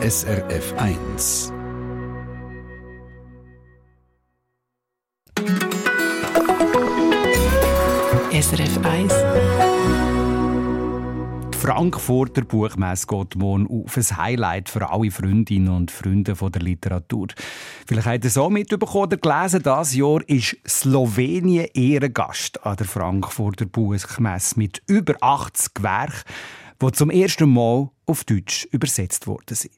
SRF 1. SRF 1. Die Frankfurter Buchmesse geht morgen auf ein Highlight für alle Freundinnen und Freunde der Literatur. Vielleicht habt ihr so mitbekommen oder gelesen, dieses Jahr ist Slowenien Ehrengast an der Frankfurter Buchmesse mit über 80 Werken, die zum ersten Mal auf Deutsch übersetzt worden sind.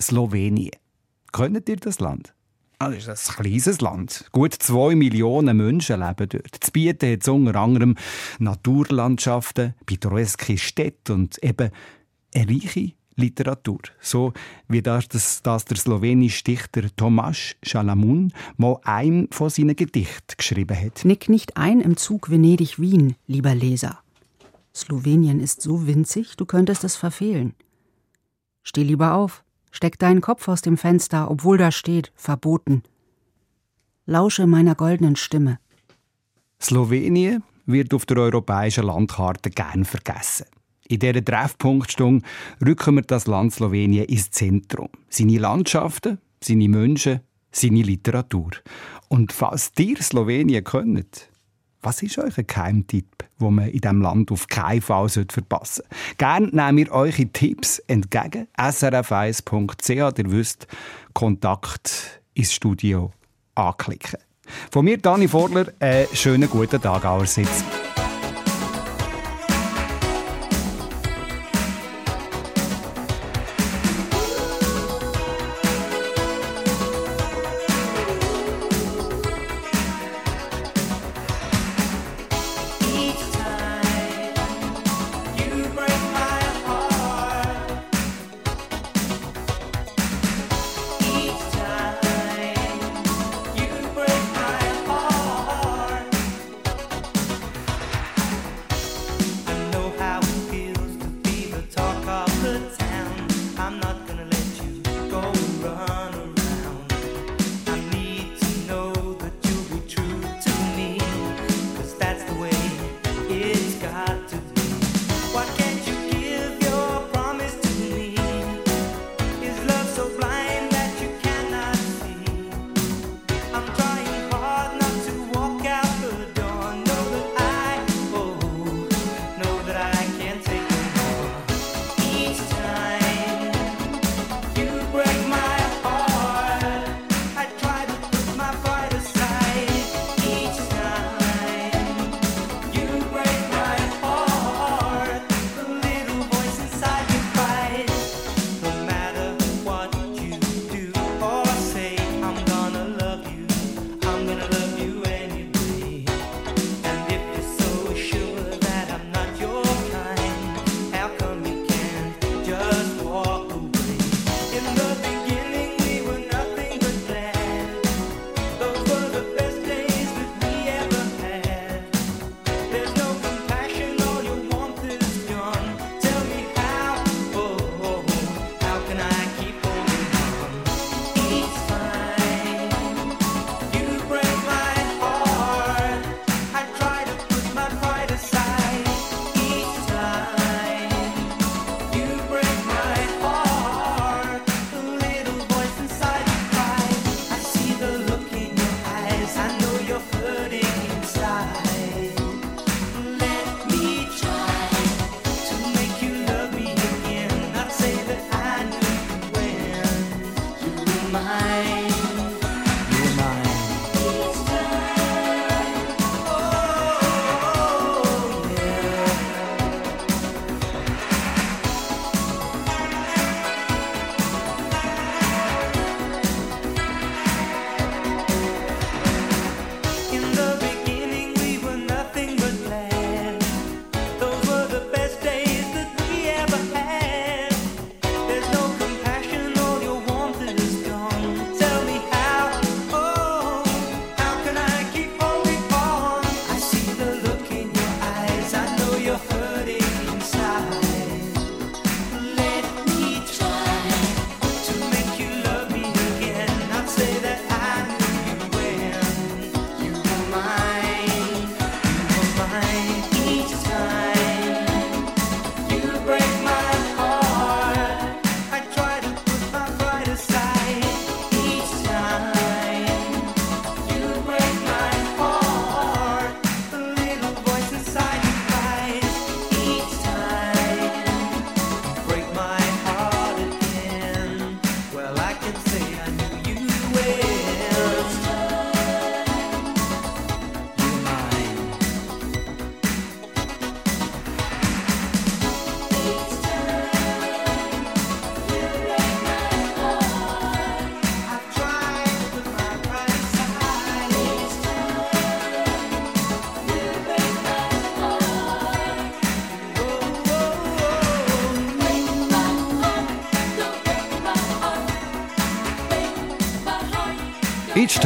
Slowenien. Kennt ihr das Land? Ah, das ist ein kleines Land. Gut zwei Millionen Menschen leben dort. Zu bieten hat es unter anderem Naturlandschaften, pittoreske Städte und eben eine reiche Literatur. So wie das, das, das der slowenische Dichter Tomáš Šalamun mal ein von seinen Gedichten geschrieben hat. Nick nicht ein im Zug Venedig-Wien, lieber Leser. Slowenien ist so winzig, du könntest es verfehlen. Steh lieber auf. Steck deinen Kopf aus dem Fenster, obwohl da steht, verboten. Lausche meiner goldenen Stimme. Slowenien wird auf der europäischen Landkarte gern vergessen. In dieser Treffpunktstunde rücken wir das Land Slowenien ins Zentrum. Seine Landschaften, seine Menschen, seine Literatur. Und falls ihr Slowenien könnt, was ist euch ein Geheimtipp, wo man in diesem Land auf keinen Fall verpassen sollte? Gerne nehmen wir eure Tipps entgegen. srf1.ch, ihr wisst, Kontakt ins Studio anklicken. Von mir, Dani Vorler, einen schönen guten Tag allerseits.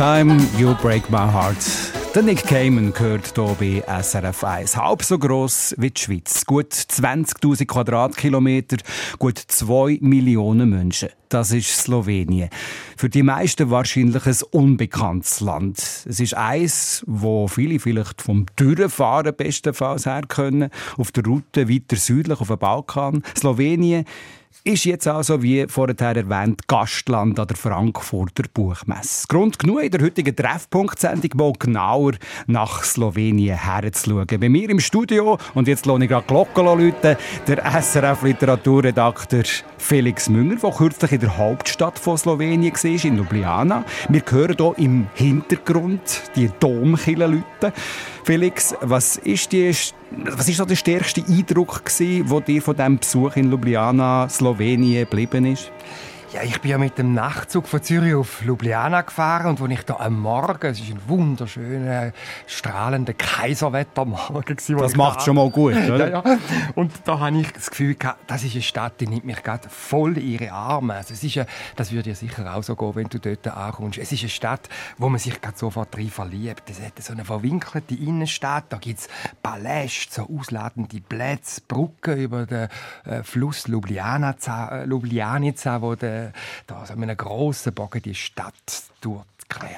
Time you break my heart. Der Nick Cayman gehört hier bei SRF 1. Halb so gross wie die Schweiz. Gut 20.000 Quadratkilometer, gut 2 Millionen Menschen. Das ist Slowenien. Für die meisten wahrscheinlich ein unbekanntes Land. Es ist eins, wo viele vielleicht vom Durchfahren bestenfalls her können. Auf der Route weiter südlich auf dem Balkan. Slowenien ist jetzt also, wie vorher erwähnt, Gastland an der Frankfurter Buchmesse. Grund genug in der heutigen Treffpunkt-Sendung mal genauer nach Slowenien herzuschauen. Bei mir im Studio, und jetzt lohne ich gerade Glocken läuten, der SRF-Literaturredakteur Felix Münger, der kürzlich in der Hauptstadt von Slowenien war, in Ljubljana. Wir hören hier im Hintergrund die Domkille läuten. Felix, was ist, die, was ist so der stärkste Eindruck, der dir von diesem Besuch in Ljubljana, Slowenien, geblieben ist? Ja, ich bin ja mit dem Nachtzug von Zürich auf Ljubljana gefahren und als ich da am Morgen, es ist ein wunderschöner, strahlender Kaiserwettermorgen Das macht schon mal gut, oder? ja, ja. Und da habe ich das Gefühl gehabt, das ist eine Stadt, die nimmt mich gerade voll in ihre Arme. Also es ist eine, das würde dir sicher auch so gehen, wenn du dort ankommst. Es ist eine Stadt, wo man sich gerade sofort drin verliebt. Es hat so eine verwinkelte Innenstadt, da gibt es Paläste, so ausladende Plätze, Brücken über den äh, Fluss Ljubljanica, Ljubljanica, wo der da so einem grossen Bogen die Stadt durch.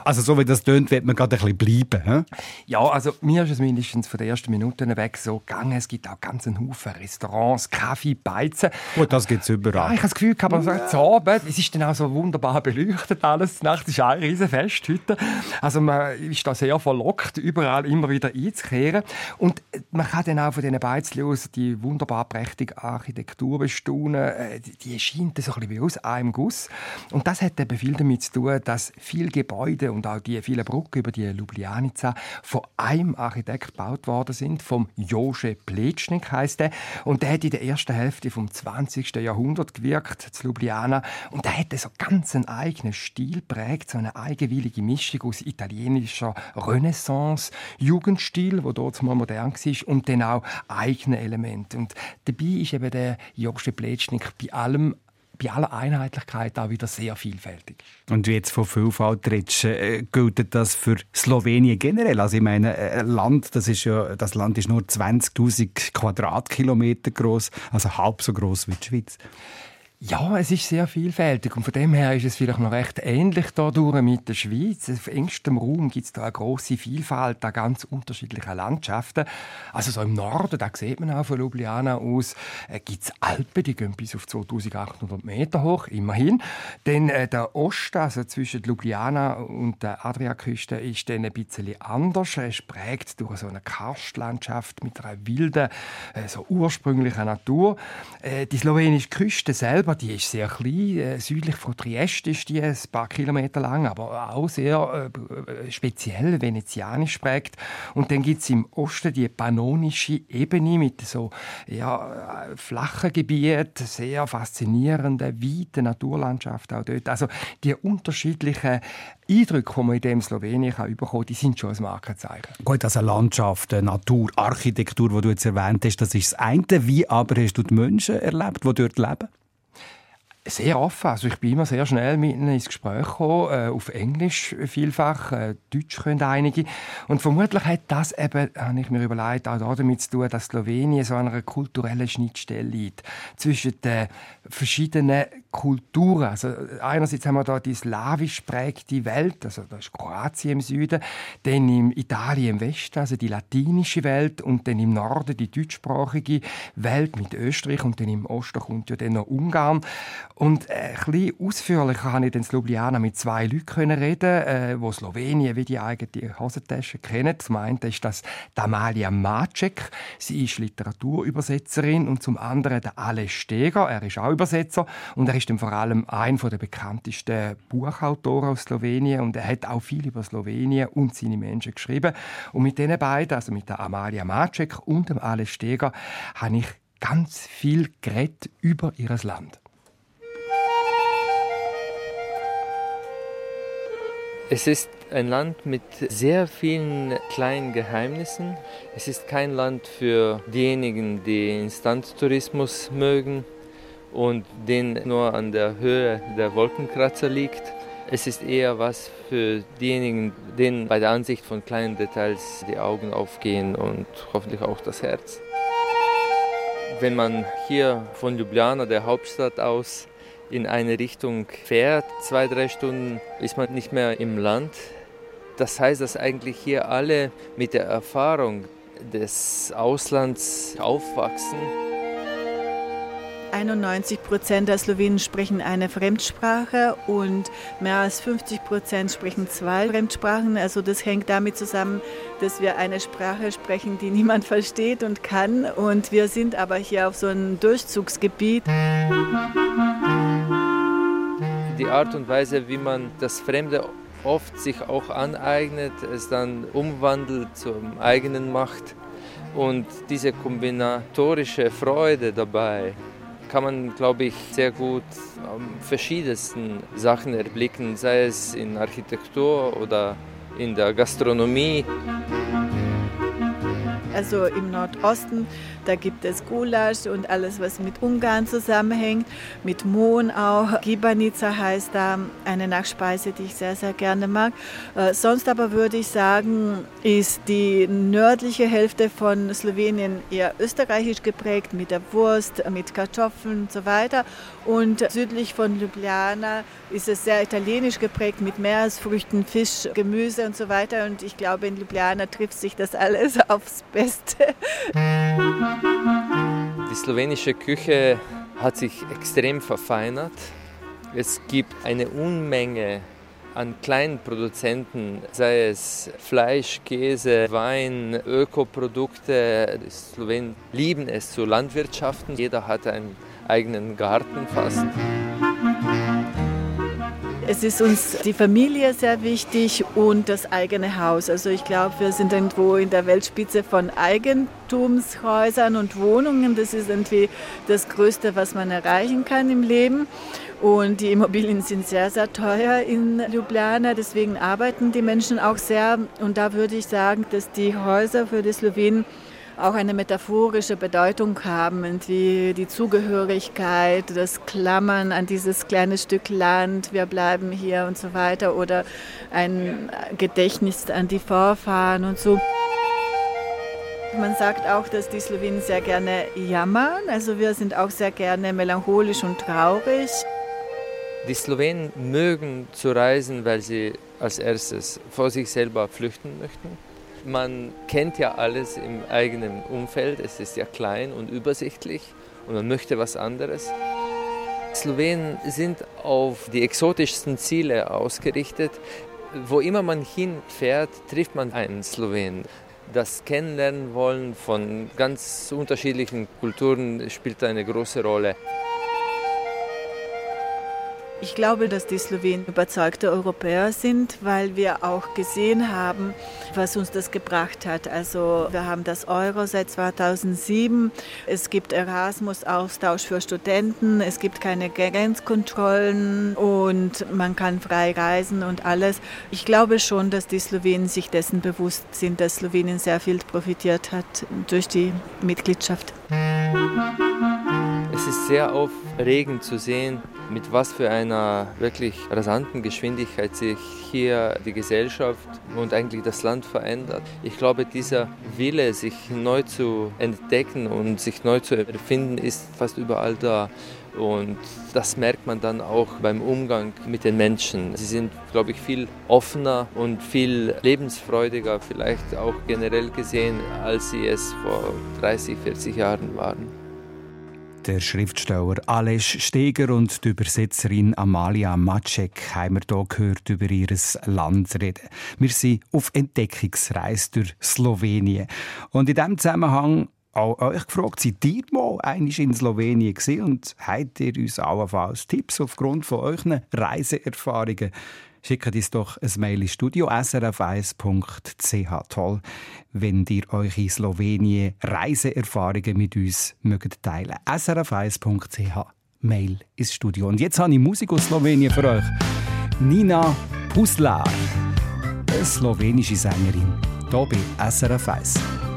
Also so wie das tönt, wird man gerade ein bisschen bleiben. He? Ja, also mir ist es mindestens von den ersten Minuten weg so gegangen. Es gibt auch ganz einen Haufen Restaurants, Kaffee, Beizen. Gut, das gibt es überall. Ja, ich habe das Gefühl, aber ja. so Abend, es ist dann auch so wunderbar beleuchtet alles. Nacht ist ein riesen Fest heute. Also man ist da sehr verlockt, überall immer wieder einzukehren. Und man kann dann auch von diesen Beizen aus die wunderbar prächtige Architektur bestaunen. Äh, die scheint so ein bisschen wie aus einem Guss. Und das hat eben viel damit zu tun, dass viel Gebäude Gebäude und auch die vielen Brücken über die Ljubljanica von einem Architekt gebaut worden sind, vom Jože Plečnik heißt er. Und der hat in der ersten Hälfte vom 20. Jahrhundert gewirkt, zu Ljubljana. Und der hatte so ganz einen eigenen Stil prägt, so eine eigenwillige Mischung aus italienischer Renaissance, Jugendstil, wo dort mal modern war, und dann auch eigene Elemente. Und dabei ist eben der Jože Plečnik bei allem bei aller Einheitlichkeit auch wieder sehr vielfältig. Und wie jetzt von Vielfalt redest, äh, gilt das für Slowenien generell? Also ich meine, äh, Land, das, ist ja, das Land ist nur 20'000 Quadratkilometer groß, also halb so groß wie die Schweiz. Ja, es ist sehr vielfältig und von dem her ist es vielleicht noch recht ähnlich dadurch mit der Schweiz. Auf engstem Raum gibt es da eine große Vielfalt an ganz unterschiedlichen Landschaften. Also so im Norden, da sieht man auch von Ljubljana aus, äh, gibt es Alpen, die gehen bis auf 2800 Meter hoch, immerhin. Dann äh, der Osten, also zwischen Ljubljana und der Adriaküste, ist dann ein bisschen anders. Er ist prägt durch so eine Karstlandschaft mit einer wilden, äh, so ursprünglichen Natur. Äh, die slowenische Küste selber selber, die ist sehr klein. Äh, südlich von Triest ist die ein paar Kilometer lang, aber auch sehr äh, speziell venezianisch prägt. Und dann gibt es im Osten die pannonische Ebene mit so ja, äh, flachen Gebieten, sehr faszinierenden, weiten Naturlandschaften auch dort. Also die unterschiedlichen Eindrücke, die man in dem Slowenien kann bekommen die sind schon ein Markenzeichen. Gut, also Landschaft, Natur, Architektur, die du jetzt erwähnt hast, das ist das eine. Wie aber hast du die Menschen erlebt, die dort leben? Sehr offen. Also ich bin immer sehr schnell mit ihnen ins Gespräch gekommen, äh, auf Englisch vielfach, äh, Deutsch können einige. Und vermutlich hat das eben, habe ich mir überlegt, auch damit zu tun, dass Slowenien so an einer kulturellen Schnittstelle liegt zwischen den verschiedenen Kulturen. Also einerseits haben wir da die slawisch prägte Welt, also das ist Kroatien im Süden, dann in Italien im Westen, also die latinische Welt und dann im Norden die deutschsprachige Welt mit Österreich und dann im Osten kommt ja dann noch Ungarn. Und äh, ein bisschen ausführlicher habe ich dann in Ljubljana mit zwei Leuten reden, äh, die Slowenien wie die eigene Hosentasche kennen. Zum einen ist das Damalia Macek, sie ist Literaturübersetzerin und zum anderen der Ale Steger, er ist auch Übersetzer und er ist dann vor allem ein der bekanntesten Buchautoren aus Slowenien und er hat auch viel über Slowenien und seine Menschen geschrieben. Und mit diesen beiden, also mit der Amalia Macek und dem Ale Steger, habe ich ganz viel geredet über ihr Land. Es ist ein Land mit sehr vielen kleinen Geheimnissen. Es ist kein Land für diejenigen, die Instanztourismus mögen und den nur an der Höhe der Wolkenkratzer liegt. Es ist eher was für diejenigen, denen bei der Ansicht von kleinen Details die Augen aufgehen und hoffentlich auch das Herz. Wenn man hier von Ljubljana, der Hauptstadt aus, in eine Richtung fährt, zwei, drei Stunden, ist man nicht mehr im Land. Das heißt, dass eigentlich hier alle mit der Erfahrung des Auslands aufwachsen 91 Prozent der Slowenen sprechen eine Fremdsprache und mehr als 50 Prozent sprechen zwei Fremdsprachen. Also das hängt damit zusammen, dass wir eine Sprache sprechen, die niemand versteht und kann. Und wir sind aber hier auf so einem Durchzugsgebiet. Die Art und Weise, wie man das Fremde oft sich auch aneignet, es dann umwandelt zum eigenen macht und diese kombinatorische Freude dabei, kann man, glaube ich, sehr gut verschiedensten Sachen erblicken, sei es in Architektur oder in der Gastronomie. Also im Nordosten, da gibt es Gulasch und alles, was mit Ungarn zusammenhängt, mit Mohn auch. Gibanica heißt da eine Nachspeise, die ich sehr, sehr gerne mag. Äh, sonst aber würde ich sagen, ist die nördliche Hälfte von Slowenien eher österreichisch geprägt, mit der Wurst, mit Kartoffeln und so weiter. Und südlich von Ljubljana ist es sehr italienisch geprägt, mit Meeresfrüchten, Fisch, Gemüse und so weiter. Und ich glaube, in Ljubljana trifft sich das alles aufs Beste. Die slowenische Küche hat sich extrem verfeinert. Es gibt eine Unmenge an kleinen Produzenten, sei es Fleisch, Käse, Wein, Ökoprodukte. Die Slowenen lieben es zu Landwirtschaften. Jeder hat einen eigenen Garten fast. Es ist uns die Familie sehr wichtig und das eigene Haus. Also ich glaube, wir sind irgendwo in der Weltspitze von Eigentumshäusern und Wohnungen. Das ist irgendwie das Größte, was man erreichen kann im Leben. Und die Immobilien sind sehr, sehr teuer in Ljubljana. Deswegen arbeiten die Menschen auch sehr. Und da würde ich sagen, dass die Häuser für die Slowenen auch eine metaphorische Bedeutung haben, wie die Zugehörigkeit, das Klammern an dieses kleine Stück Land, wir bleiben hier und so weiter oder ein Gedächtnis an die Vorfahren und so. Man sagt auch, dass die Slowenen sehr gerne jammern, also wir sind auch sehr gerne melancholisch und traurig. Die Slowenen mögen zu reisen, weil sie als erstes vor sich selber flüchten möchten man kennt ja alles im eigenen Umfeld, es ist ja klein und übersichtlich und man möchte was anderes. Slowenen sind auf die exotischsten Ziele ausgerichtet. Wo immer man hinfährt, trifft man einen Slowenen. Das Kennenlernen wollen von ganz unterschiedlichen Kulturen spielt eine große Rolle. Ich glaube, dass die Slowenen überzeugte Europäer sind, weil wir auch gesehen haben, was uns das gebracht hat. Also wir haben das Euro seit 2007. Es gibt Erasmus-Austausch für Studenten. Es gibt keine Grenzkontrollen und man kann frei reisen und alles. Ich glaube schon, dass die Slowenen sich dessen bewusst sind, dass Slowenien sehr viel profitiert hat durch die Mitgliedschaft. Es ist sehr aufregend zu sehen, mit was für einer wirklich rasanten Geschwindigkeit sich hier die Gesellschaft und eigentlich das Land verändert. Ich glaube, dieser Wille, sich neu zu entdecken und sich neu zu erfinden, ist fast überall da. Und das merkt man dann auch beim Umgang mit den Menschen. Sie sind, glaube ich, viel offener und viel lebensfreudiger, vielleicht auch generell gesehen, als sie es vor 30, 40 Jahren waren. Der Schriftsteller Aleš Steger und die Übersetzerin Amalia Macek haben wir hier gehört über ihr Land reden. Wir sind auf Entdeckungsreise durch Slowenien. Und in diesem Zusammenhang auch euch gefragt, seid ihr mal einmal in Slowenien gewesen und habt ihr uns allenfalls Tipps aufgrund von euren Reiseerfahrungen schickt uns doch ein Mail ins Studio srf1.ch. Toll, wenn ihr eure Slowenien Reiseerfahrungen mit uns mögt teilen. srf1.ch Mail ins Studio. Und jetzt habe ich Musik aus Slowenien für euch. Nina Puslar, eine slowenische Sängerin, hier bei SRF 1.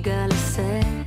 gotta say.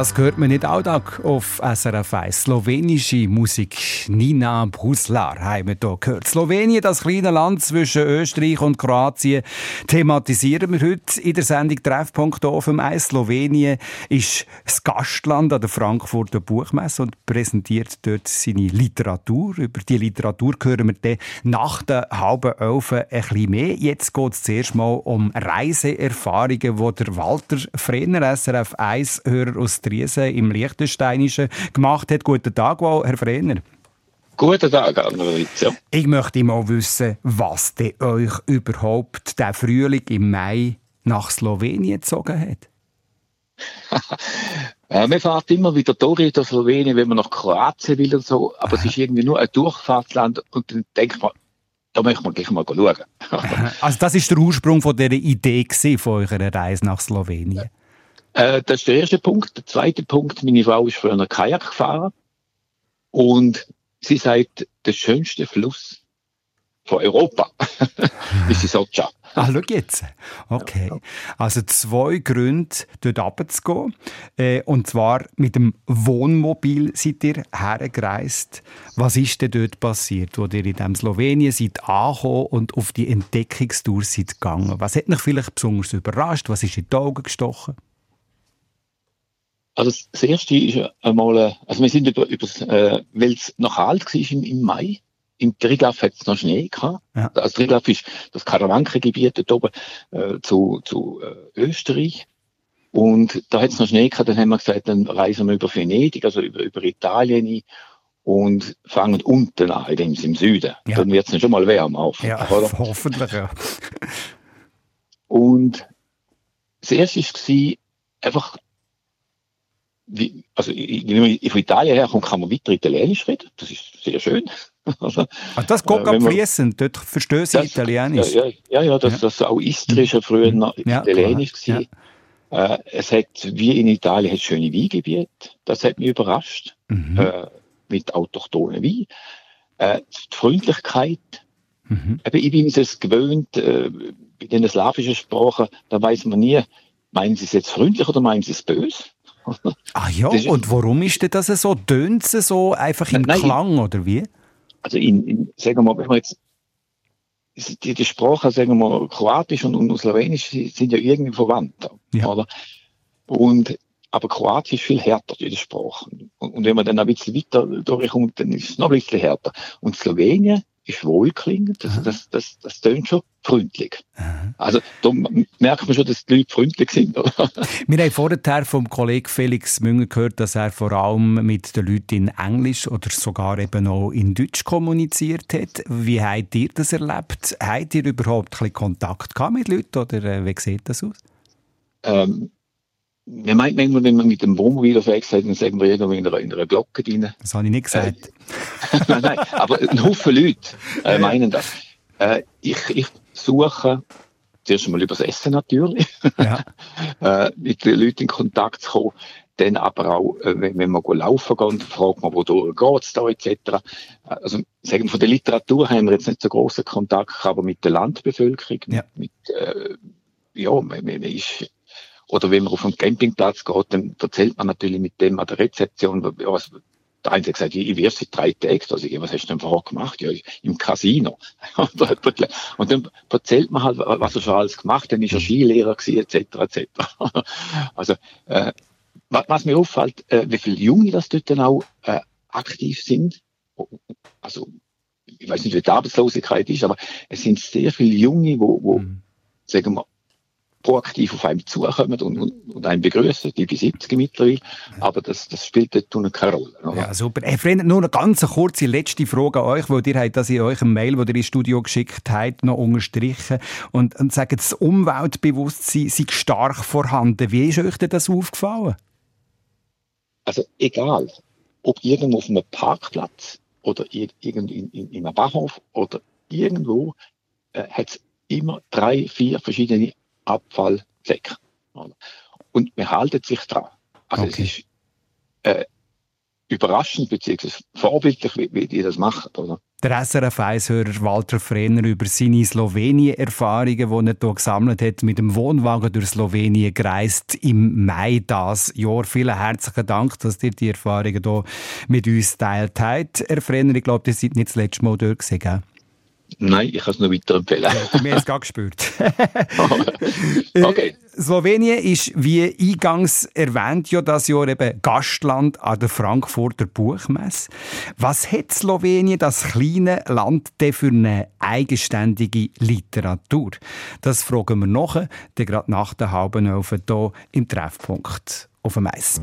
Das hört man nicht alltag auf SRF 1. Slowenische Musik. Nina Bruslar haben wir hier gehört. Slowenien, das kleine Land zwischen Österreich und Kroatien, thematisieren wir heute in der Sendung Treffpunkt auf dem Eis. Slowenien ist das Gastland an der Frankfurter Buchmesse und präsentiert dort seine Literatur. Über die Literatur hören wir dann nach der halben Elfen ein bisschen mehr. Jetzt geht es zuerst mal um Reiseerfahrungen, die der Walter Frenner, SRF 1-Hörer aus Triesen im Liechtensteinischen gemacht hat. Guten Tag, Herr Frenner. Guten Tag, Anna-Loritz. Ja. Ich möchte mal wissen, was denn euch überhaupt der Frühling im Mai nach Slowenien gezogen hat. ja, man fährt immer wieder durch in Slowenien, wenn man nach Kroatien will und so, aber Aha. es ist irgendwie nur ein Durchfahrtsland und dann denkt man, da möchte man gleich mal schauen. also das ist der Ursprung von dieser Idee von eurer Reise nach Slowenien? Äh, das ist der erste Punkt. Der zweite Punkt, meine Frau ist früher Kajak gefahren und sie sagt, der schönste Fluss von Europa ist die Socha. Ah, schau jetzt. Okay. Also zwei Gründe, dort runterzugehen. Äh, und zwar mit dem Wohnmobil seid ihr hergereist. Was ist denn dort passiert, wo ihr in dem Slowenien seid angekommen und auf die Entdeckungstour seid gegangen? Was hat euch vielleicht besonders überrascht? Was ist in die Augen gestochen? Also das erste ist einmal, also wir sind über, über äh, weil es noch kalt war im, im Mai. Im Triglav hat es noch Schnee gehabt. Ja. Also Triglav ist das Karawankengebiet dort oben äh, zu, zu äh, Österreich. Und da hat es noch Schnee gehabt, dann haben wir gesagt, dann reisen wir über Venedig, also über, über Italien und fangen unten an, im Süden. Ja. Dann wird es schon mal wärmer auf. Ja, oder? hoffentlich, ja. Und das erste war, einfach, wie, also wenn man von Italien herkommt, kann man weiter Italienisch reden. Das ist sehr schön. Also, ah, das geht äh, fließend, dort verstehen Sie das, Italienisch. Ja, ja, ja, das, ja. das auch Istrisch ja früher noch ja, Italienisch klar. Ja. Äh, es hat, wie in Italien, hat schöne Weingebiete. Das hat mich überrascht. Mhm. Äh, mit autochthonen Wein. Äh, die Freundlichkeit. Mhm. Eben, ich bin es gewöhnt, äh, bei den slawischen Sprachen, da weiß man nie, meinen sie es jetzt freundlich oder meinen sie es böse? Ah ja, und warum ist denn das so? Tönt es so einfach im nein, Klang oder wie? Also in, in sagen wir mal, wenn wir jetzt die, die Sprachen, sagen wir Kroatisch und, und Slowenisch sind ja irgendwie verwandt, ja. oder? Und aber Kroatisch ist viel härter, die Sprache. Und, und, wenn man dann ein bisschen weiter durchkommt, dann ist es noch ein bisschen härter. Und Slowenien ist wohlklingend, das, das, das, das tönt schon freundlich. Aha. Also da merkt man schon, dass die Leute freundlich sind. Oder? Wir haben vorher vom Kollegen Felix Münger gehört, dass er vor allem mit den Leuten in Englisch oder sogar eben auch in Deutsch kommuniziert hat. Wie habt ihr das erlebt? Habt ihr überhaupt ein Kontakt gehabt mit Leuten oder äh, wie sieht das aus? Ähm, wir meint manchmal, wenn man mit dem Wohnmobil unterwegs ist, dann sagen wir irgendwo in einer, in einer Glocke drin. Das habe ich nicht gesagt. Äh, nein, nein, aber ein Haufen Leute äh, meinen das. Äh, ich, ich suche zuerst einmal übers Essen natürlich, ja. äh, mit den Leuten in Kontakt zu kommen. Dann aber auch, äh, wenn, wenn wir laufen gehen, fragt man, wo geht es da, etc. Also, sagen wir, von der Literatur haben wir jetzt nicht so großen Kontakt, aber mit der Landbevölkerung, ja. mit, ja, man, man ist oder wenn man auf einen Campingplatz geht, dann erzählt man natürlich mit dem an der Rezeption, was, der eine hat gesagt, ich, ich wäre seit drei Tagen, also ich, was hast du denn vorher gemacht? Ja, im Casino. und dann erzählt man halt, was er schon alles gemacht hat, dann ist er Skilehrer gewesen, etc., etc. also, äh, was mir auffällt, äh, wie viele Junge das dort dann auch äh, aktiv sind, also, ich weiß nicht, wie die Arbeitslosigkeit ist, aber es sind sehr viele Junge, wo, wo mhm. sagen wir, proaktiv auf einem zukommen und, und, und einen begrüßen, die bis 70 mittlerweile. Aber das, das spielt dort keine Rolle. Oder? Ja, super. Herr Freund, nur eine ganz kurze letzte Frage an euch, weil ihr habt das in eurem Mail, das ihr ins Studio geschickt habt, noch unterstrichen und, und sagt, das Umweltbewusstsein sei stark vorhanden. Wie ist euch denn das aufgefallen? Also egal, ob irgendwo auf einem Parkplatz oder irgendwo in, in, in einem Bahnhof oder irgendwo, äh, hat es immer drei, vier verschiedene Abfallsäcke. Und man haltet sich dran. Also okay. es ist äh, überraschend bzw. vorbildlich, wie, wie die das machen. Oder? Der SRF-Eishörer Walter Frenner über seine Slowenien-Erfahrungen, die er hier gesammelt hat, mit dem Wohnwagen durch Slowenien gereist im Mai das Jahr. Vielen herzlichen Dank, dass ihr die Erfahrungen hier mit uns teilt habt. Herr Frenner, ich glaube, ihr seid nicht das letzte Mal dort gewesen, Nein, ich kann es nur weiterempfehlen. Ja, wir haben es gerade gespürt. okay. Slowenien ist, wie eingangs erwähnt, ja das Jahr eben Gastland an der Frankfurter Buchmesse. Was hat Slowenien, das kleine Land, denn für eine eigenständige Literatur? Das fragen wir noch, gerade nach der halben Elf hier im Treffpunkt auf dem Eis.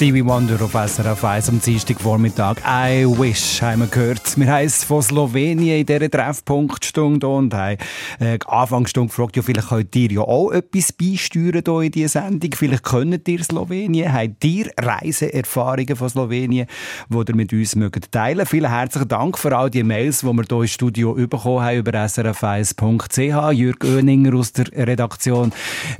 Stevie Wonder auf SRF 1 am Dienstagvormittag. I wish, haben wir gehört. Wir haben von Slowenien in dieser Treffpunktstunde und haben äh, Anfangsstunde gefragt, ja, vielleicht könnt ihr ja auch etwas beisteuern hier in dieser Sendung. Vielleicht könnt ihr Slowenien. Habt ihr Reiseerfahrungen von Slowenien, die ihr mit uns mögt teilen Vielen herzlichen Dank für all die Mails, die wir hier im Studio bekommen haben über srf1.ch. Jürg Oeninger aus der Redaktion.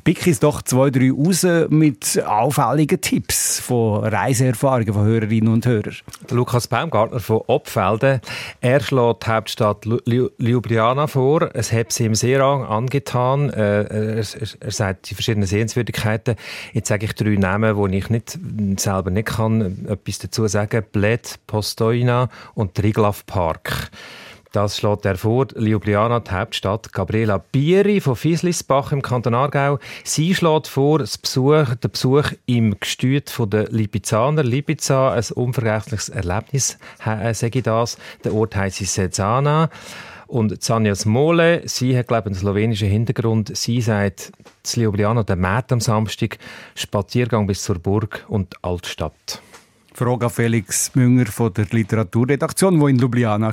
Pick ist doch zwei, drei raus mit auffälligen Tipps von Reiseerfahrungen von Hörerinnen und Hörern. Lukas Baumgartner von Obfelden. Er schlägt die Hauptstadt Ljubljana vor. Es hat sie ihm sehr angetan. Äh, er, sagt die verschiedenen Sehenswürdigkeiten. Jetzt sage ich drei Namen, die ich nicht, selber nicht kann, etwas dazu sagen. Bled, Postojna und Triglav Park. Das schlägt er vor. Ljubljana, die Hauptstadt. Gabriela Bieri von Fieslisbach im Kanton Aargau. Sie schlägt vor, Besuch, den Besuch im Gestüt der Lipizaner. Lipiza, ein unvergessliches Erlebnis, äh, sage ich das. Der Ort heisst Sezana. Und Zanja Smole, sie hat, glaube ich, einen slowenischen Hintergrund. Sie sagt, zu Ljubljana, der März am Samstag, Spaziergang bis zur Burg und Altstadt. Frage an Felix Münger von der Literaturredaktion, der in Ljubljana war.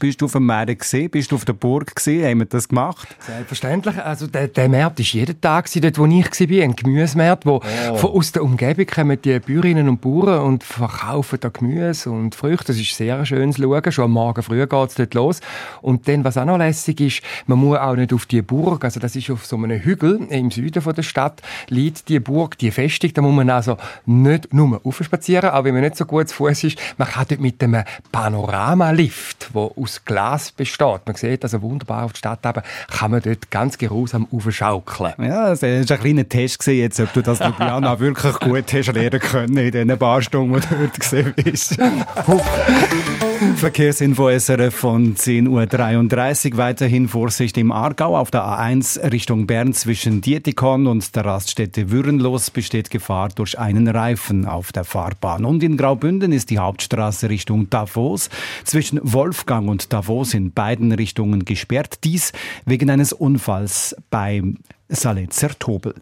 Bist du auf dem Meer gesehen? Bist du auf der Burg gesehen? Haben wir das gemacht? Selbstverständlich. Also der, der Markt war jeden Tag dort, wo ich war, ein Gemüsemarkt, wo oh. von, aus der Umgebung kommen die Bäuerinnen und Bauern und verkaufen da Gemüse und Früchte. Das ist sehr schön zu schauen. Schon am Morgen früh geht es dort los. Und dann, was auch noch lässig ist, man muss auch nicht auf die Burg, also das ist auf so einem Hügel im Süden von der Stadt, liegt die Burg, die Festung, da muss man also nicht nur aufspazieren, auch wenn man nicht so gut zu Fuß ist, man kann dort mit einem Panoramalift, der aus Glas besteht, man sieht also wunderbar auf die Stadt, aber kann man dort ganz geruhsam aufschaukeln. Ja, das war ein kleiner Test, jetzt, ob du das Ljubljana wirklich gut hast lernen können in den paar Stunden, die du dort gesehen bist. Verkehrsinfo SRF von 10.33 Uhr. Weiterhin Vorsicht im Aargau. Auf der A1 Richtung Bern zwischen Dietikon und der Raststätte Würenlos besteht Gefahr durch einen Reifen auf der Fahrbahn. Und in Graubünden ist die Hauptstraße Richtung Davos zwischen Wolfgang und Davos in beiden Richtungen gesperrt. Dies wegen eines Unfalls beim Saletzer Tobel.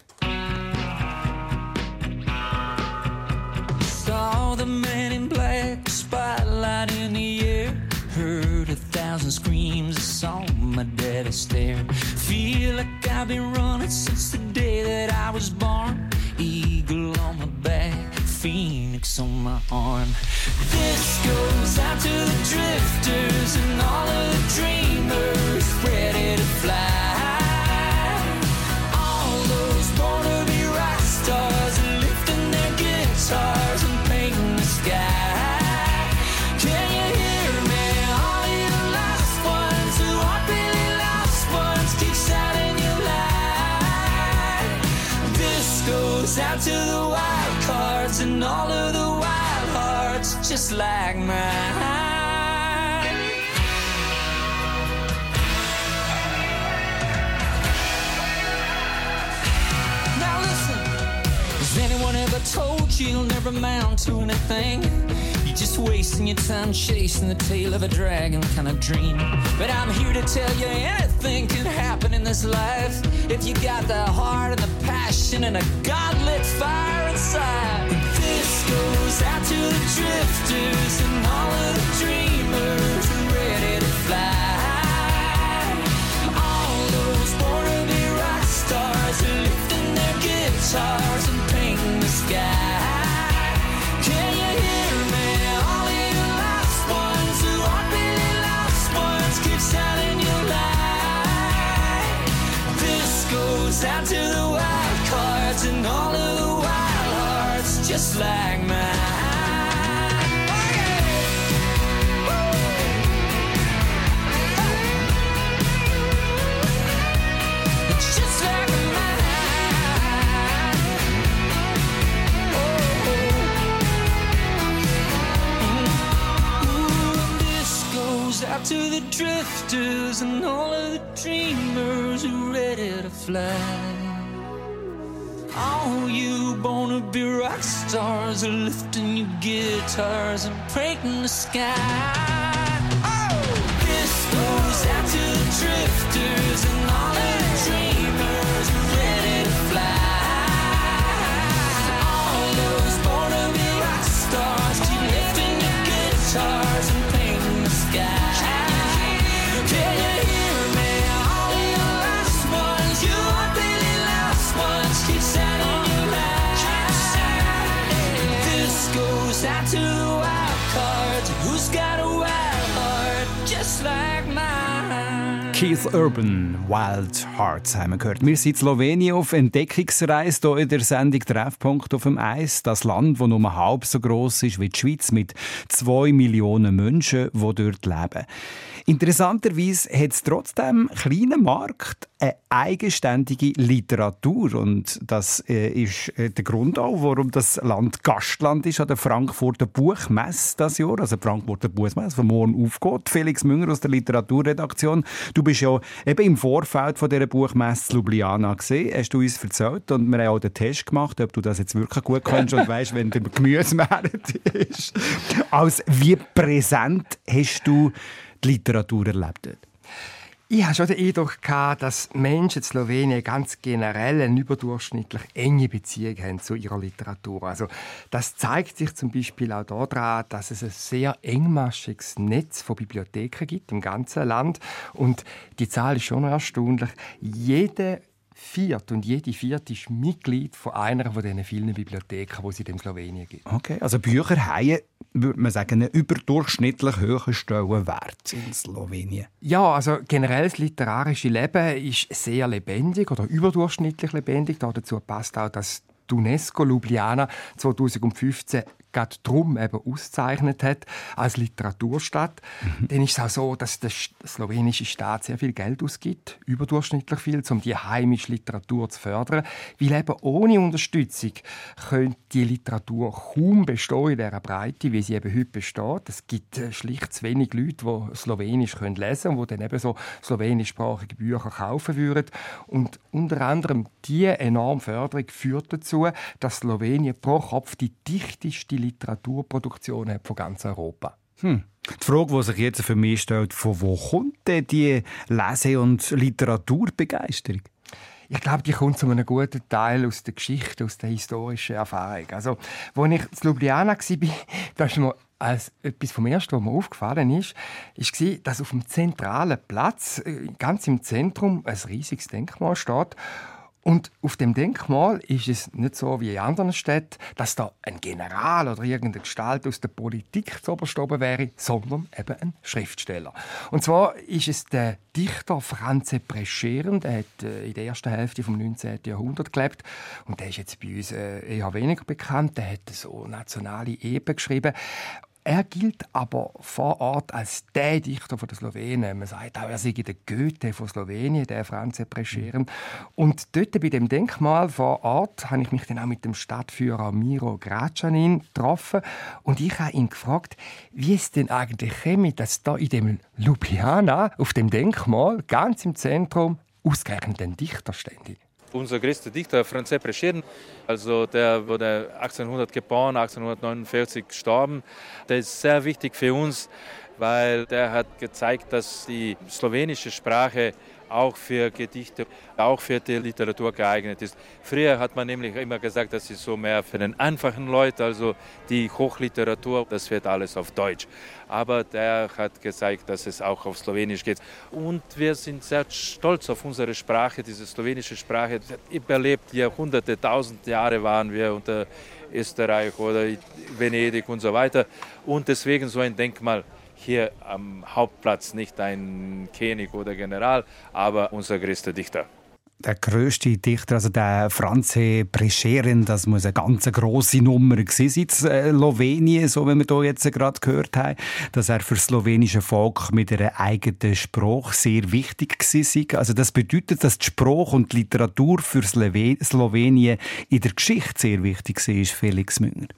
Saw my daddy stare. Feel like I've been running since the day that I was born. Eagle on my back, phoenix on my arm. This goes out to the drifters and all of the dreamers ready to fly. All those born to be rock stars lifting their guitars out to the wild cards and all of the wild hearts just like mine. Now listen, has anyone ever told you you'll never amount to anything? You're just wasting your time chasing the tail of a dragon kind of dream. But I'm here to tell you anything can happen in this life if you got the heart and the passion and a godlit fire inside. This goes out to the drifters and all of the dreamers ready to fly. All those born to be rock stars lifting their guitars and painting the sky. Can you hear me? out to the wild cards and all of the wild hearts just like mine. Out to the drifters and all of the dreamers who ready to fly. All you born to be rock stars are lifting your guitars and painting the sky. Oh, this goes out to the drifters and all of the dreamers Keith Urban, Wild Hearts haben wir gehört. Wir sind in Slowenien auf Entdeckungsreise hier in der Sendung Treffpunkt auf dem Eis. Das Land, das nur halb so groß ist wie die Schweiz, mit zwei Millionen Menschen, die dort leben. Interessanterweise hat es trotzdem einen kleinen Markt, eine eigenständige Literatur. Und das äh, ist äh, der Grund auch, warum das Land Gastland ist an der Frankfurter Buchmesse das Jahr. Also Frankfurter Buchmesse, von morgen aufgeht. Felix Münger aus der Literaturredaktion. Du bist ja eben im Vorfeld von dieser Buchmesse Ljubljana gesehen, hast du uns erzählt. Und wir haben auch den Test gemacht, ob du das jetzt wirklich gut kannst und weißt, wenn der Gemüsemarkt ist. Als wie präsent hast du die Literatur erlebt dort? Ich habe schon den Eindruck dass Menschen in Slowenien ganz generell eine überdurchschnittlich enge Beziehung haben zu ihrer Literatur. Also das zeigt sich zum Beispiel auch daran, dass es ein sehr engmaschiges Netz von Bibliotheken gibt im ganzen Land und die Zahl ist schon erstaunlich. Jede viert und jede vierte ist Mitglied von einer von diesen vielen Bibliotheken, die es in Slowenien gibt. Okay, also Bücher haben, würde man sagen, einen überdurchschnittlich hohen Stellenwert in Slowenien. Ja, also generell das literarische Leben ist sehr lebendig oder überdurchschnittlich lebendig. Dazu passt auch, dass die UNESCO Ljubljana 2015 gerade darum eben auszeichnet hat als Literaturstadt, mhm. dann ist es auch so, dass der slowenische Staat sehr viel Geld ausgibt, überdurchschnittlich viel, um die heimische Literatur zu fördern. Weil eben ohne Unterstützung könnte die Literatur kaum bestehen in dieser Breite, wie sie eben heute besteht. Es gibt äh, schlicht zu wenig Leute, die Slowenisch können lesen können und die dann eben so slowenischsprachige Bücher kaufen würden. Und unter anderem diese enorme Förderung führt dazu, dass Slowenien pro Kopf die dichteste Literaturproduktion hat von ganz Europa. Hm. Die Frage, die sich jetzt für mich stellt, von wo kommt denn die Lese- und Literaturbegeisterung? Ich glaube, die kommt zu einem guten Teil aus der Geschichte, aus der historischen Erfahrung. Also, als ich in Ljubljana war, das ist mir als etwas vom Ersten, was mir aufgefallen ist, war, dass auf dem zentralen Platz, äh, ganz im Zentrum, ein riesiges Denkmal steht. Und auf dem Denkmal ist es nicht so wie in anderen Städten, dass da ein General oder irgendeine Gestalt aus der Politik zu oben wäre, sondern eben ein Schriftsteller. Und zwar ist es der Dichter Franze Prescheren, der hat äh, in der ersten Hälfte des 19. Jahrhunderts gelebt und der ist jetzt bei uns äh, eher weniger bekannt. Der hat so nationale Epen geschrieben er gilt aber vor Ort als der Dichter von der Slowenen. Man sagt auch, er sei der Goethe von Slowenien, der Franz Prescheren. Und dort bei dem Denkmal vor Ort habe ich mich dann auch mit dem Stadtführer Miro Gracanin getroffen und ich habe ihn gefragt, wie es denn eigentlich käme, dass da in dem Ljubljana auf dem Denkmal ganz im Zentrum ausgerechnet ein Dichter stände. Unser größter Dichter, Franz Prescheren, also der wurde 1800 geboren, 1849 gestorben. Der ist sehr wichtig für uns, weil der hat gezeigt, dass die slowenische Sprache auch für Gedichte, auch für die Literatur geeignet ist. Früher hat man nämlich immer gesagt, das ist so mehr für den einfachen Leute, also die Hochliteratur, das wird alles auf Deutsch. Aber der hat gezeigt, dass es auch auf Slowenisch geht. Und wir sind sehr stolz auf unsere Sprache, diese slowenische Sprache. Überlebt Jahrhunderte, tausend Jahre waren wir unter Österreich oder Venedig und so weiter. Und deswegen so ein Denkmal hier am Hauptplatz nicht ein König oder General, aber unser größter Dichter. Der größte Dichter, also der Franze Prescheren, das muss eine ganz große Nummer sein in Slowenien, so wie wir hier jetzt gerade gehört haben, dass er für das slowenische Volk mit einer eigenen Sprache sehr wichtig war. Also das bedeutet, dass die Sprache und die Literatur für Slowenien in der Geschichte sehr wichtig war, Felix Münger.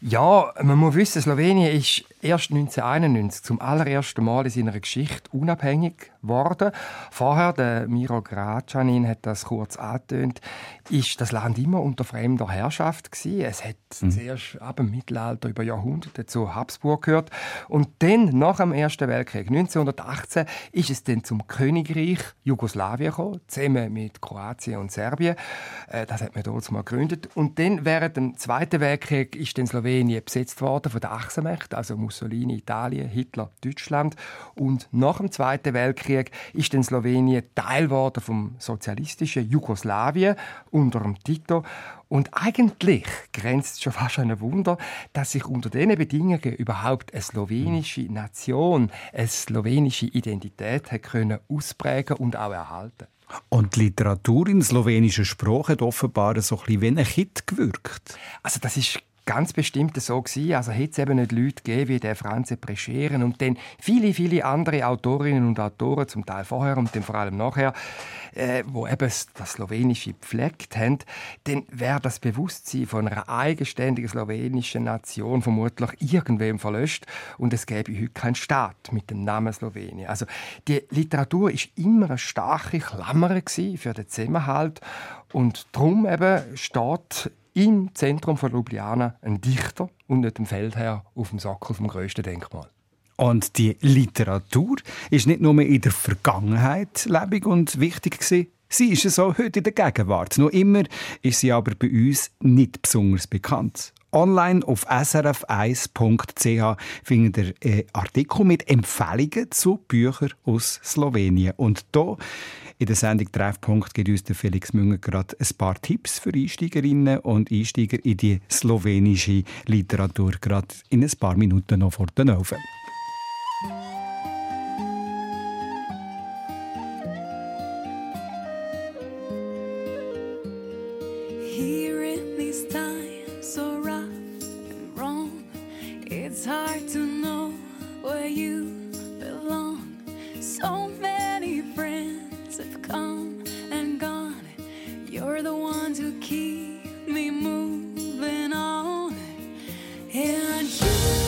Ja, man muss wissen, Slowenien ist erst 1991 zum allerersten Mal in seiner Geschichte unabhängig geworden. Vorher, der Miro Gracanin hat das kurz angetönt, ist das Land immer unter fremder Herrschaft gewesen. Es hat mhm. zuerst ab dem Mittelalter über Jahrhunderte zu Habsburg gehört und dann nach dem Ersten Weltkrieg 1918 ist es dann zum Königreich Jugoslawien gekommen, zusammen mit Kroatien und Serbien. Äh, das hat man damals mal gegründet und dann während dem Zweiten Weltkrieg ist dann Slowenien besetzt worden von der Achsenmächte, also Mussolini Italien, Hitler Deutschland. Und nach dem Zweiten Weltkrieg ist dann Slowenien Teil vom sozialistischen Jugoslawien unter dem Tito. Und eigentlich grenzt es schon fast an ein Wunder, dass sich unter diesen Bedingungen überhaupt eine slowenische Nation, eine slowenische Identität hat können ausprägen und auch erhalten. Und die Literatur in slowenischer Sprache hat offenbar so ein bisschen wie ein Hit gewirkt. Also das ist ganz bestimmt so gewesen. Also hätte es eben nicht Leute gegeben wie der Franze Prescheren und dann viele, viele andere Autorinnen und Autoren, zum Teil vorher und dann vor allem nachher, äh, wo eben das Slowenische gepflegt haben, dann wäre das Bewusstsein von einer eigenständigen slowenischen Nation vermutlich irgendwem verlöscht und es gäbe heute keinen Staat mit dem Namen Slowenien. Also die Literatur ist immer eine starke Klammer für den Zusammenhalt und darum eben steht im Zentrum von Ljubljana ein Dichter und nicht ein Feldherr auf dem Sockel vom größten Denkmal. Und die Literatur ist nicht nur in der Vergangenheit lebendig und wichtig gewesen, Sie ist auch heute in der Gegenwart. Noch immer ist sie aber bei uns nicht besonders bekannt. Online auf srf1.ch findet ihr einen Artikel mit Empfehlungen zu Büchern aus Slowenien. Und hier in der Sendung Treffpunkt gibt uns Felix Münger gerade ein paar Tipps für Einsteigerinnen und Einsteiger in die slowenische Literatur, gerade in ein paar Minuten noch vor den Ofen. you belong. So many friends have come and gone. You're the ones who keep me moving on. And you.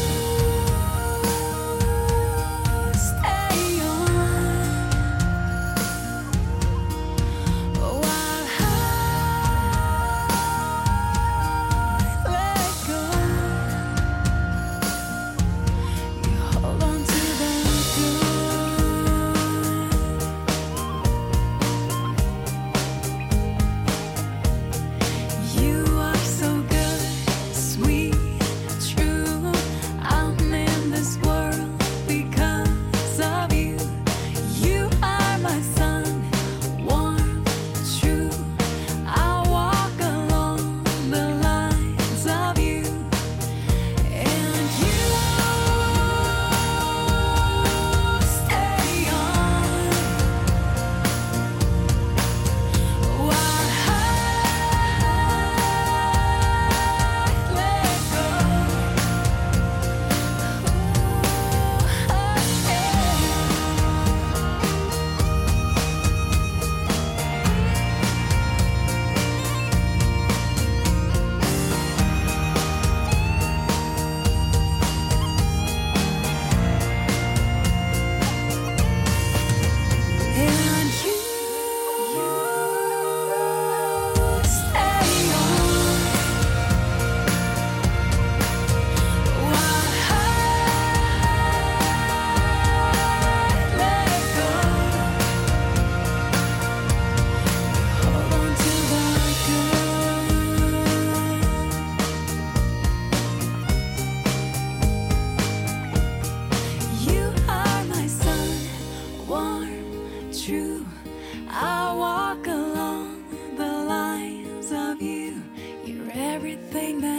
thing that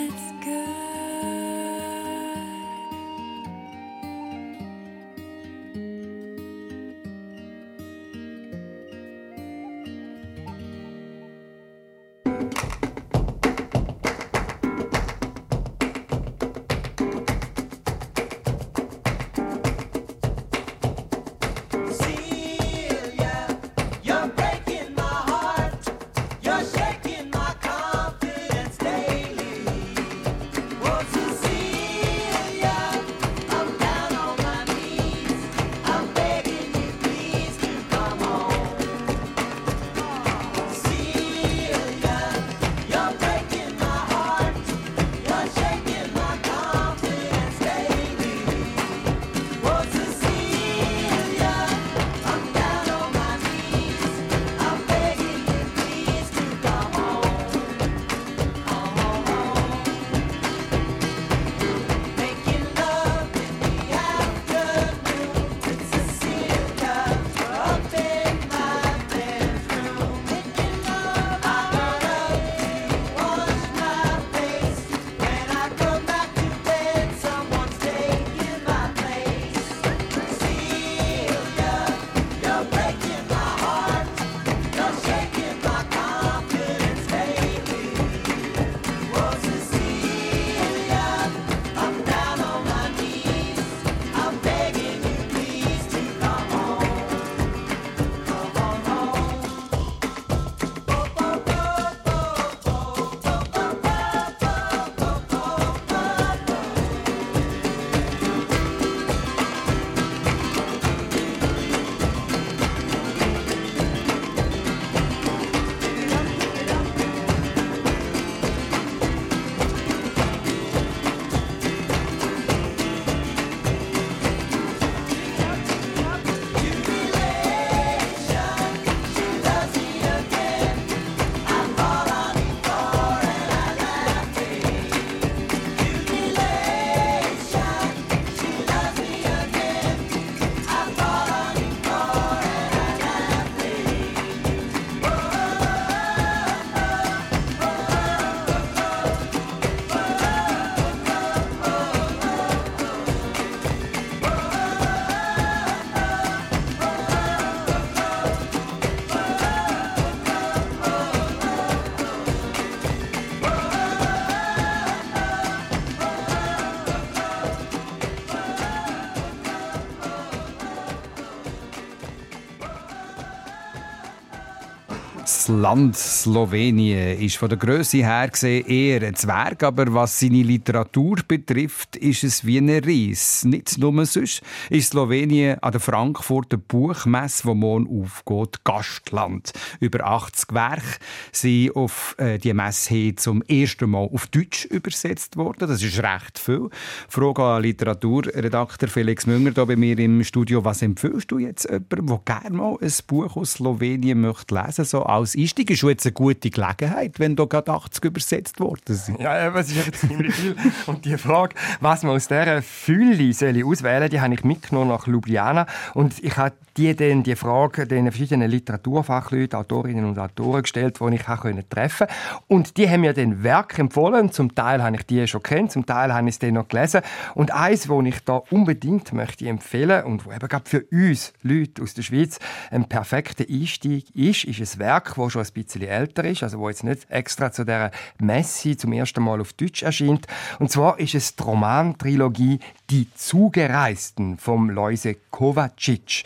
Land Slowenien ist von der Größe her gesehen eher ein Zwerg, aber was seine Literatur betrifft, ist es wie ein Ries. Nicht nur sonst ist Slowenien an der Frankfurter Buchmesse, wo morgen aufgeht, Gastland. Über 80 Werke sind auf äh, die Messe hin zum ersten Mal auf Deutsch übersetzt worden. Das ist recht viel. Frage an Literaturredakteur Felix Münger hier bei mir im Studio. Was empfiehlst du jetzt jemandem, der gerne mal ein Buch aus Slowenien möchte lesen so als Einstieg? Ist jetzt eine gute Gelegenheit, wenn da gerade 80 übersetzt worden sind. Ja, es ist jetzt ziemlich viel. Und die Frage, was man aus dieser Fülle auswählen soll, die habe ich mitgenommen nach Ljubljana. Und ich habe die dann die Frage den verschiedenen Literaturfachleuten, Autorinnen und Autoren gestellt, die ich treffen konnte. Und die haben mir dann Werk empfohlen. Zum Teil habe ich die schon kennt, zum Teil habe ich es dann noch gelesen. Und eins, das ich da unbedingt möchte empfehlen und wo eben gerade für uns Leute aus der Schweiz ein perfekter Einstieg ist, ist ein Werk, das schon ein bisschen älter ist, also wo jetzt nicht extra zu der Messe zum ersten Mal auf Deutsch erscheint. Und zwar ist es die Romantrilogie Die Zugereisten vom Loise Kovacic.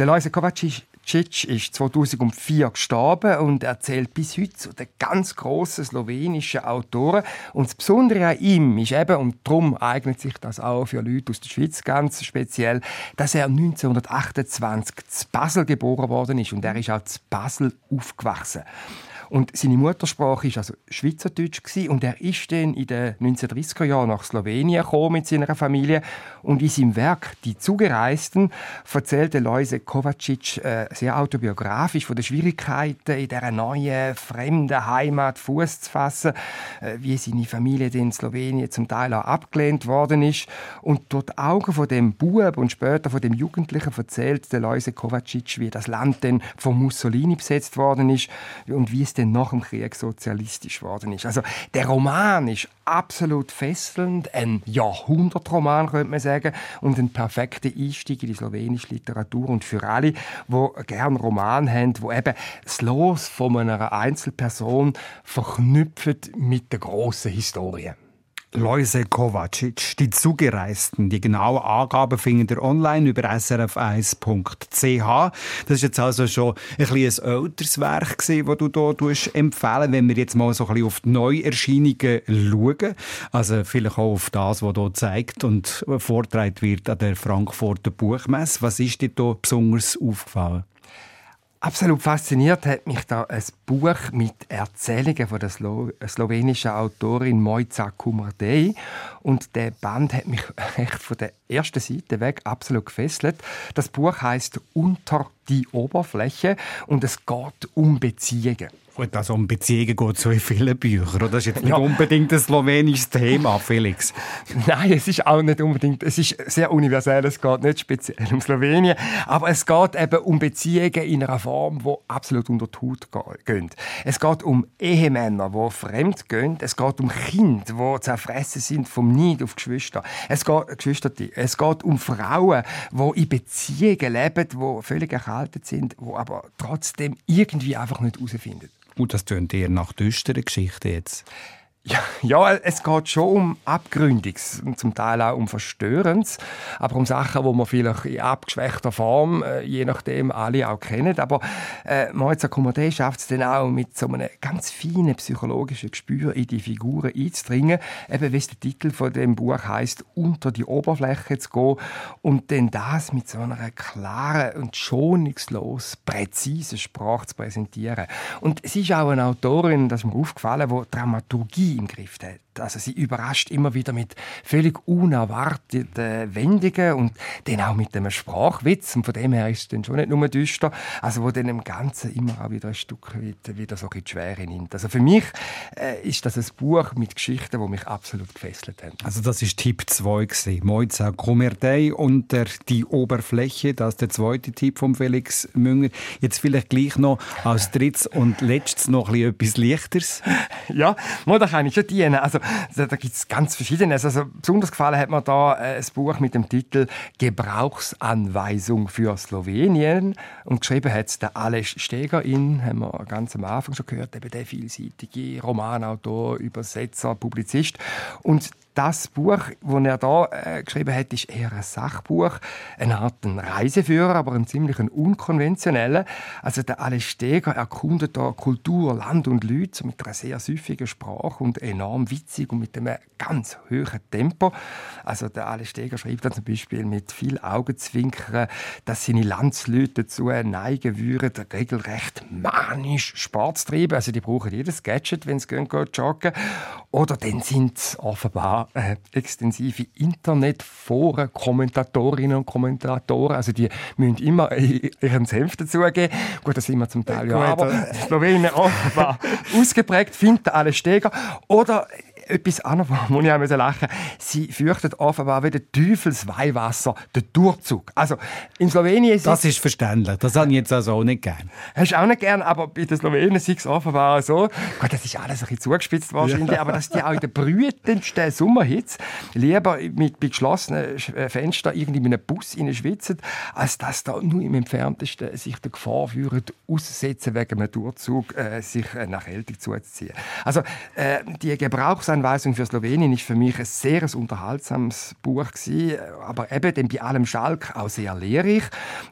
Der Loise Kovacic ist 2004 gestorben und erzählt bis heute zu den ganz grossen slowenischen Autoren. Und das Besondere an ihm ist eben, und darum eignet sich das auch für Leute aus der Schweiz ganz speziell, dass er 1928 zu Basel geboren worden ist und er ist auch zu Basel aufgewachsen. Und seine Muttersprache war also Schweizerdeutsch und er ist dann in den 1930er Jahren nach Slowenien gekommen mit seiner Familie. Und in seinem Werk «Die Zugereisten» erzählt Loise Kovacic äh, sehr autobiografisch von den Schwierigkeiten in dieser neuen, fremden Heimat Fuß zu fassen, äh, wie seine Familie in Slowenien zum Teil auch abgelehnt worden ist. Und durch die Augen von dem Bub und später von dem Jugendlichen erzählt Loise Kovacic, wie das Land dann von Mussolini besetzt worden ist und wie es dann nach dem Krieg sozialistisch geworden ist. Also der Roman ist absolut fesselnd, ein Jahrhundertroman könnte man sagen und ein perfekter Einstieg in die slowenische Literatur und für alle, die gerne Roman haben, wo eben das Los von einer Einzelperson verknüpft mit der großen Historie. Loise Kovacic, die Zugereisten. Die genaue Angaben findet ihr online über srf1.ch. Das ist jetzt also schon ein, ein älteres Werk, das du hier empfehlen wenn wir jetzt mal so ein bisschen auf die Neuerscheinungen schauen. Also vielleicht auch auf das, was hier zeigt und vorgetragen wird an der Frankfurter Buchmesse. Was ist dir hier besonders aufgefallen? Absolut fasziniert hat mich da ein Buch mit Erzählungen von der Slo slowenischen Autorin Mojca Kumardej und der Band hat mich echt von der ersten Seite weg absolut gefesselt. Das Buch heißt Unter die Oberfläche und es geht um Beziehungen. Gut, also um Beziehungen geht es so in vielen Büchern. Das ist jetzt nicht ja. unbedingt ein slowenisches Thema, Felix. Nein, es ist auch nicht unbedingt. Es ist sehr universell. Es geht nicht speziell um Slowenien. Aber es geht eben um Beziehungen in einer Form, die absolut unter die Haut gehen. Es geht um Ehemänner, die fremd gehen. Es geht um Kinder, die zerfressen sind vom Neid auf Geschwister. Es geht, Geschwisterte. Es geht um Frauen, die in Beziehungen leben, die völlig erkaltet sind, die aber trotzdem irgendwie einfach nicht herausfinden. Und das tönt eher nach düsterer Geschichte jetzt. Ja, ja, es geht schon um Abgründiges und zum Teil auch um Verstörendes, aber um Sachen, wo man vielleicht in abgeschwächter Form, äh, je nachdem, alle auch kennen. Aber äh, Moiza Commodé schafft es dann auch mit so einem ganz feinen psychologischen Gespür in die Figuren einzudringen, eben wie es der Titel von dem Buch heißt, unter die Oberfläche zu gehen und dann das mit so einer klaren und schonungslos präzisen Sprache zu präsentieren. Und sie ist auch eine Autorin, das ist mir aufgefallen, die Dramaturgie im Griff hat. Also sie überrascht immer wieder mit völlig unerwarteten Wendungen und dann auch mit einem Sprachwitz. Und von dem her ist es dann schon nicht nur düster, also wo dann im Ganzen immer auch wieder ein Stück weit wieder so ein die Schwere nimmt. Also für mich äh, ist das ein Buch mit Geschichten, die mich absolut gefesselt haben. Also das ist Tipp 2 gewesen. Moiza Komerdei unter die Oberfläche. Das ist der zweite Tipp von Felix Münger. Jetzt vielleicht gleich noch als drittes und letztes noch etwas Leichteres. Ja, da kann kann schon dienen. Also, da gibt es ganz verschiedenes. Also, besonders gefallen hat mir da äh, ein Buch mit dem Titel Gebrauchsanweisung für Slowenien. Und geschrieben hat es der Ales Stegerin, haben wir ganz am Anfang schon gehört, eben der vielseitige Romanautor, Übersetzer, Publizist. Und das Buch, das er da äh, geschrieben hat, ist eher ein Sachbuch, eine Art ein Reiseführer, aber ein ziemlich unkonventioneller. Also der Ales Steger erkundet da Kultur, Land und Leute mit einer sehr süffigen Sprache und enorm witzig und mit einem ganz hohen Tempo. Also der Ales Steger schreibt dann zum Beispiel mit viel Augenzwinkern, dass seine Landsleute dazu neigen würden, regelrecht manisch Sport zu treiben. Also die brauchen jedes Gadget, wenn sie gehen, gehen joggen. Oder dann sind sie offenbar äh, extensive Internetforen, Kommentatorinnen und Kommentatoren. Also die müssen immer ihren Senf dazugeben. Gut, das sind wir zum Teil ja, aber Slowenien offenbar ausgeprägt, findet alle Steger. Oder etwas anderes, muss ich auch lachen Sie fürchten offenbar wie der Teufelsweihwasser den Durchzug. Also in Slowenien ist Das ist verständlich. Das habe ich jetzt also auch nicht gern. Hast du auch nicht gern, aber bei den Slowenen ist es offenbar so. Gut, das ist alles ein bisschen zugespitzt wahrscheinlich, ja. aber dass die auch in den brütendsten Sommerhitze lieber mit bei geschlossenen äh, Fenstern irgendwie in einen Bus schwitzen, als dass da nur im Entferntesten sich der Gefahr würden, aussetzen wegen einem Durchzug, äh, sich äh, nach Erkältung zuzuziehen. Also äh, die Gebrauchsanweisung Anweisung für Slowenien ist für mich ein sehr unterhaltsames Buch gewesen, aber eben dann bei allem Schalk auch sehr lehrreich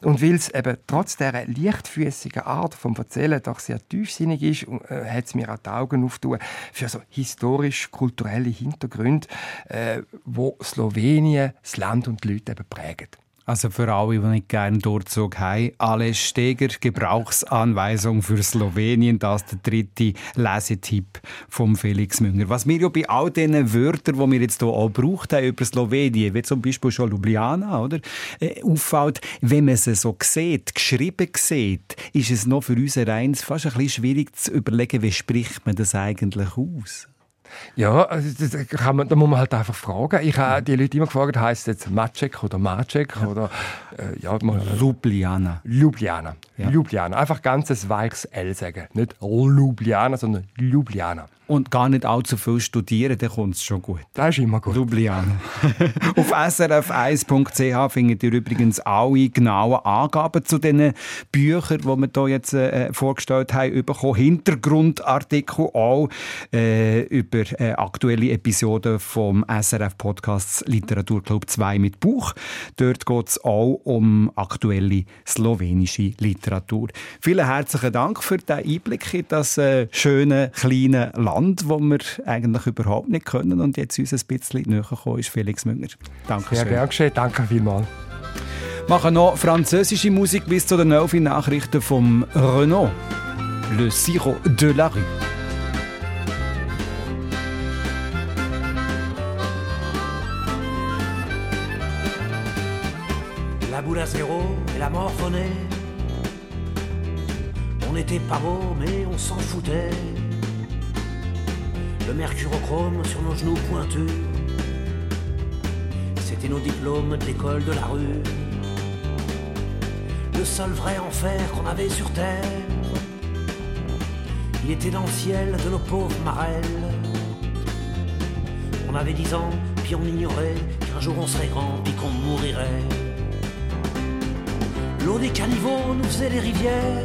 und weil es eben trotz dieser leichtfüßigen Art vom Erzählen doch sehr tiefsinnig ist, äh, hat es mir auch die Augen aufgetan für so historisch-kulturelle Hintergründe, äh, wo Slowenien das Land und die Leute eben prägen. Also für alle, die nicht gerne Durchzug haben, alle Steger Gebrauchsanweisung für Slowenien, das ist der dritte Lesetipp vom Felix Münger. Was mir ja bei all diesen Wörtern, die wir jetzt hier auch gebraucht haben über Slowenien, wie zum Beispiel schon Ljubljana, oder, äh, auffällt, wenn man sie so sieht, geschrieben sieht, ist es noch für uns eins fast ein bisschen schwierig zu überlegen, wie spricht man das eigentlich aus? Ja, also das kann man, da muss man halt einfach fragen. Ich habe die Leute immer gefragt, heißt es jetzt Macek oder Macek ja. oder äh, ja, Ljubljana. Ljubljana. Ja. Ljubljana. Einfach ganzes weiches L sagen. Nicht Ljubljana, sondern Ljubljana und gar nicht allzu viel studieren, dann kommt es schon gut. Das ist immer gut. Ljubljana. Auf srf1.ch findet ihr übrigens alle genauen Angaben zu den Büchern, die wir hier jetzt äh, vorgestellt haben, bekommen. Hintergrundartikel auch äh, über äh, aktuelle Episoden vom SRF-Podcasts Literaturclub 2 mit Buch. Dort geht es auch um aktuelle slowenische Literatur. Vielen herzlichen Dank für den Einblick in das äh, schöne, kleine Land Land, wo wir eigentlich überhaupt nicht können und jetzt uns ein bisschen näher gekommen ist Felix Münger. Danke Sehr gerne geschehen. Danke vielmals. Machen noch französische Musik bis zu den neuen Nachrichten vom Renault. Le Sirop de la Rue. La boule à zéro et la morphonnée. On n'était pas beau, mais on s'en foutait. Le mercurochrome sur nos genoux pointus. C'était nos diplômes de l'école de la rue. Le seul vrai enfer qu'on avait sur terre, il était dans le ciel de nos pauvres marelles. On avait dix ans, puis on ignorait qu'un jour on serait grand, puis qu'on mourirait. L'eau des caniveaux nous faisait des rivières,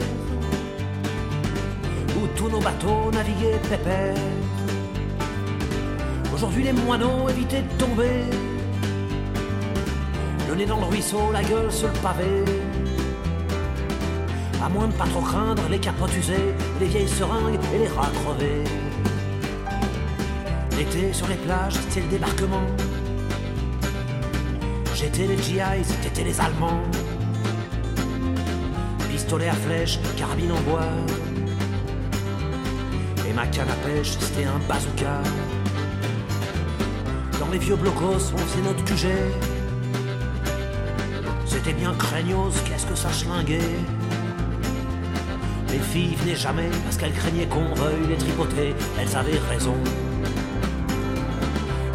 où tous nos bateaux naviguaient pépères. Aujourd'hui les moineaux évitaient de tomber. Le nez dans le ruisseau, la gueule sur le pavé. À moins de pas trop craindre les capotes usées, les vieilles seringues et les rats crevés. L'été sur les plages, c'était le débarquement. J'étais les GIs, t'étais les Allemands. Pistolet à flèche, carabine en bois. Et ma canne à pêche, c'était un bazooka les vieux blocos, on faisait notre QG. C'était bien craignos, qu'est-ce que ça schlinguait. Les filles venaient jamais parce qu'elles craignaient qu'on veuille les tripoter, elles avaient raison.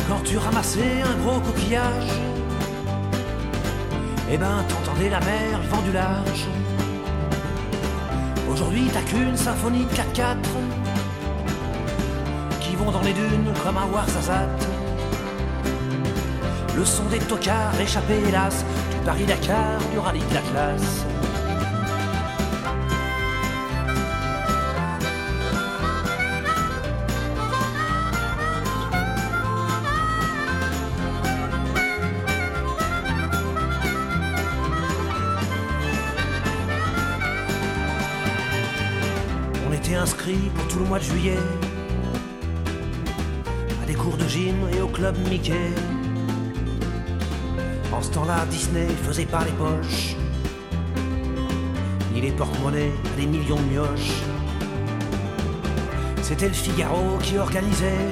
Quand tu ramassais un gros coquillage, eh ben t'entendais la mer, le vent du large. Aujourd'hui t'as qu'une symphonie de 4-4 vont dans les dunes comme un Warzazat. Le son des tocards échappés hélas du Paris-Dakar, du rallye de la classe. On était inscrits pour tout le mois de juillet à des cours de gym et au club Mickey. En ce temps-là, Disney faisait pas les poches, ni les porte-monnaies des millions de mioches. C'était le Figaro qui organisait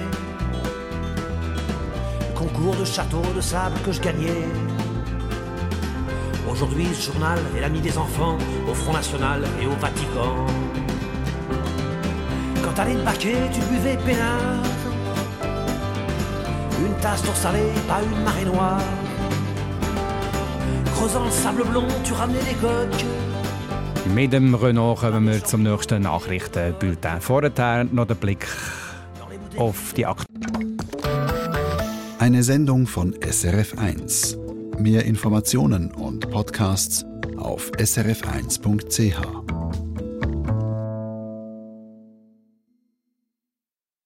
le concours de château de sable que je gagnais. Aujourd'hui, ce journal est l'ami des enfants au Front National et au Vatican. Quand t'allais le baquet, tu buvais peinard. Une tasse d'eau salée, pas une marée noire. Le sable blond, tu ramenais des coques. Mit dem Renault kommen wir zum nächsten Nachrichtenbulletin. Vorher noch der Blick auf die Akte. Eine Sendung von SRF1. Mehr Informationen und Podcasts auf srf1.ch.